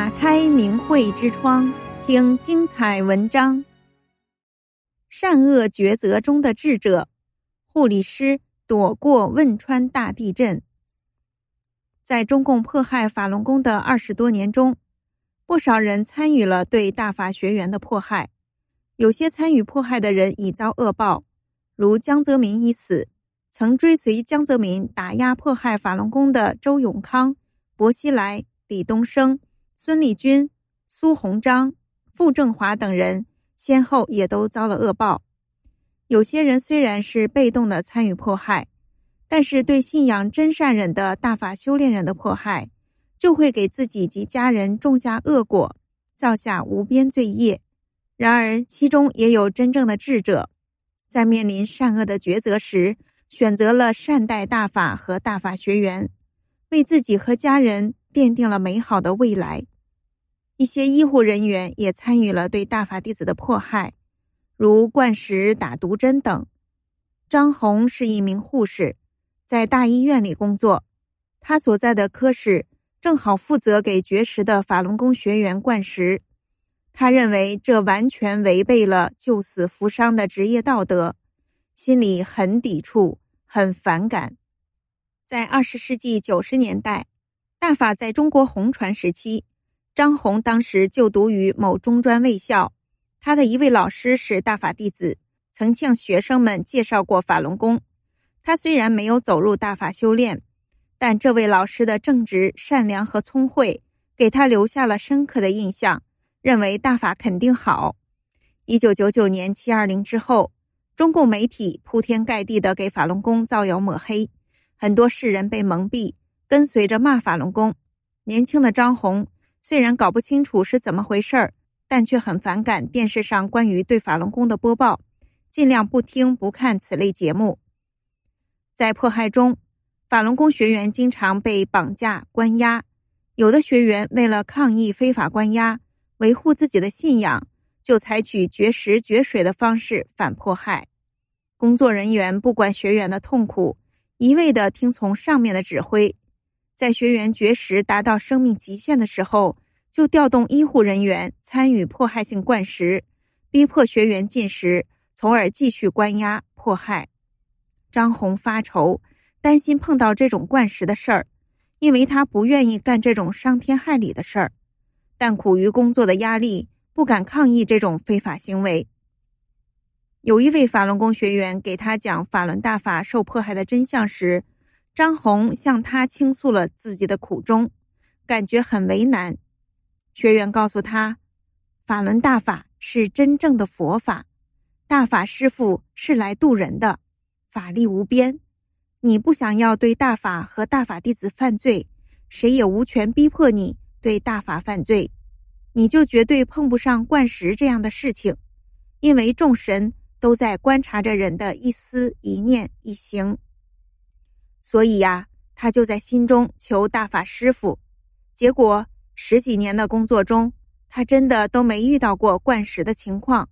打开明慧之窗，听精彩文章。善恶抉择中的智者，护理师躲过汶川大地震。在中共迫害法轮功的二十多年中，不少人参与了对大法学员的迫害。有些参与迫害的人已遭恶报，如江泽民已死。曾追随江泽民打压迫害法轮功的周永康、薄熙来、李东生。孙立军、苏鸿章、傅政华等人先后也都遭了恶报。有些人虽然是被动的参与迫害，但是对信仰真善忍的大法修炼人的迫害，就会给自己及家人种下恶果，造下无边罪业。然而，其中也有真正的智者，在面临善恶的抉择时，选择了善待大法和大法学员，为自己和家人奠定了美好的未来。一些医护人员也参与了对大法弟子的迫害，如灌食、打毒针等。张红是一名护士，在大医院里工作，他所在的科室正好负责给绝食的法轮功学员灌食。他认为这完全违背了救死扶伤的职业道德，心里很抵触、很反感。在二十世纪九十年代，大法在中国红传时期。张红当时就读于某中专卫校，他的一位老师是大法弟子，曾向学生们介绍过法轮功。他虽然没有走入大法修炼，但这位老师的正直、善良和聪慧给他留下了深刻的印象，认为大法肯定好。一九九九年七二零之后，中共媒体铺天盖地地给法轮功造谣抹黑，很多世人被蒙蔽，跟随着骂法轮功。年轻的张红。虽然搞不清楚是怎么回事儿，但却很反感电视上关于对法轮功的播报，尽量不听不看此类节目。在迫害中，法轮功学员经常被绑架关押，有的学员为了抗议非法关押，维护自己的信仰，就采取绝食绝水的方式反迫害。工作人员不管学员的痛苦，一味的听从上面的指挥。在学员绝食达到生命极限的时候，就调动医护人员参与迫害性灌食，逼迫学员进食，从而继续关押迫害。张红发愁，担心碰到这种灌食的事儿，因为他不愿意干这种伤天害理的事儿，但苦于工作的压力，不敢抗议这种非法行为。有一位法轮功学员给他讲法轮大法受迫害的真相时，张红向他倾诉了自己的苦衷，感觉很为难。学员告诉他，法轮大法是真正的佛法，大法师父是来渡人的，法力无边。你不想要对大法和大法弟子犯罪，谁也无权逼迫你对大法犯罪，你就绝对碰不上灌食这样的事情，因为众神都在观察着人的一思一念一行。所以呀，他就在心中求大法师父。结果十几年的工作中，他真的都没遇到过灌食的情况，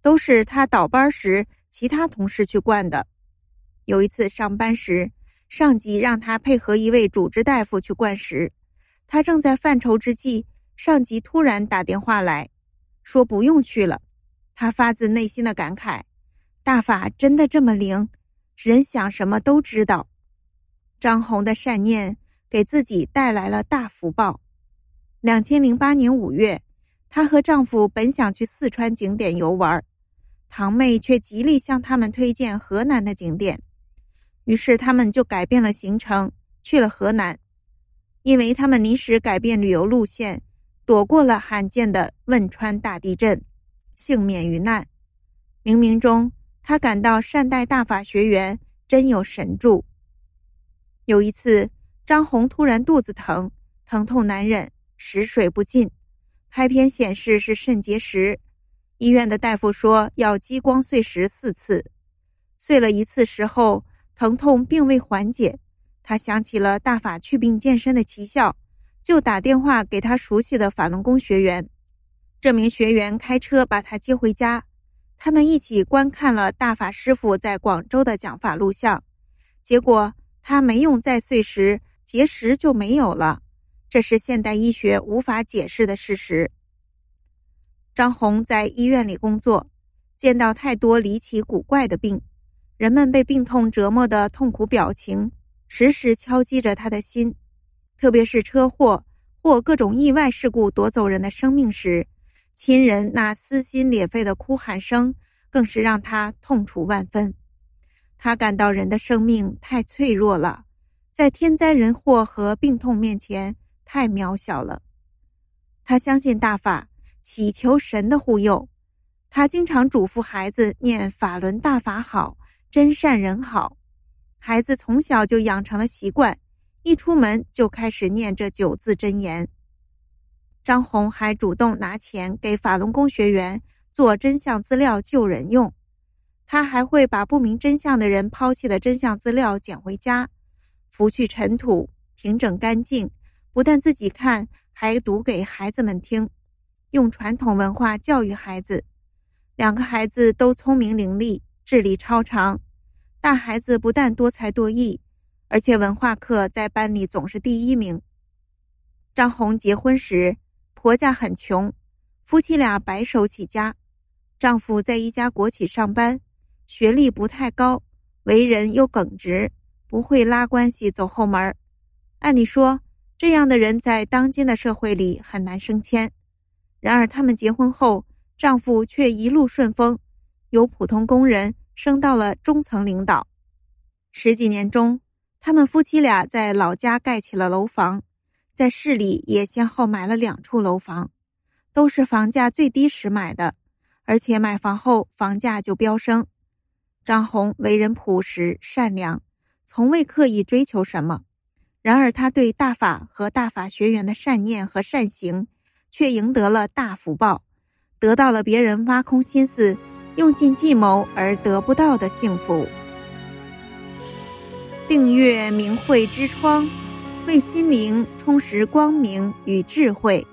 都是他倒班时其他同事去灌的。有一次上班时，上级让他配合一位主治大夫去灌食，他正在犯愁之际，上级突然打电话来说不用去了。他发自内心的感慨：大法真的这么灵，人想什么都知道。张红的善念给自己带来了大福报。两千零八年五月，她和丈夫本想去四川景点游玩，堂妹却极力向他们推荐河南的景点，于是他们就改变了行程，去了河南。因为他们临时改变旅游路线，躲过了罕见的汶川大地震，幸免于难。冥冥中，她感到善待大法学员真有神助。有一次，张红突然肚子疼，疼痛难忍，食水不进，拍片显示是肾结石。医院的大夫说要激光碎石四次，碎了一次石后，疼痛并未缓解。他想起了大法祛病健身的奇效，就打电话给他熟悉的法轮功学员。这名学员开车把他接回家，他们一起观看了大法师父在广州的讲法录像，结果。他没用再碎石，结石就没有了。这是现代医学无法解释的事实。张红在医院里工作，见到太多离奇古怪的病，人们被病痛折磨的痛苦表情，时时敲击着他的心。特别是车祸或各种意外事故夺走人的生命时，亲人那撕心裂肺的哭喊声，更是让他痛楚万分。他感到人的生命太脆弱了，在天灾人祸和病痛面前太渺小了。他相信大法。祈求神的护佑，他经常嘱咐孩子念“法轮大法好，真善人好”。孩子从小就养成了习惯，一出门就开始念这九字真言。张宏还主动拿钱给法轮功学员做真相资料救人用，他还会把不明真相的人抛弃的真相资料捡回家，拂去尘土，平整干净，不但自己看，还读给孩子们听。用传统文化教育孩子，两个孩子都聪明伶俐，智力超常。大孩子不但多才多艺，而且文化课在班里总是第一名。张红结婚时，婆家很穷，夫妻俩白手起家。丈夫在一家国企上班，学历不太高，为人又耿直，不会拉关系走后门。按理说，这样的人在当今的社会里很难升迁。然而，他们结婚后，丈夫却一路顺风，由普通工人升到了中层领导。十几年中，他们夫妻俩在老家盖起了楼房，在市里也先后买了两处楼房，都是房价最低时买的，而且买房后房价就飙升。张宏为人朴实善良，从未刻意追求什么，然而他对大法和大法学员的善念和善行。却赢得了大福报，得到了别人挖空心思、用尽计谋而得不到的幸福。订阅明慧之窗，为心灵充实光明与智慧。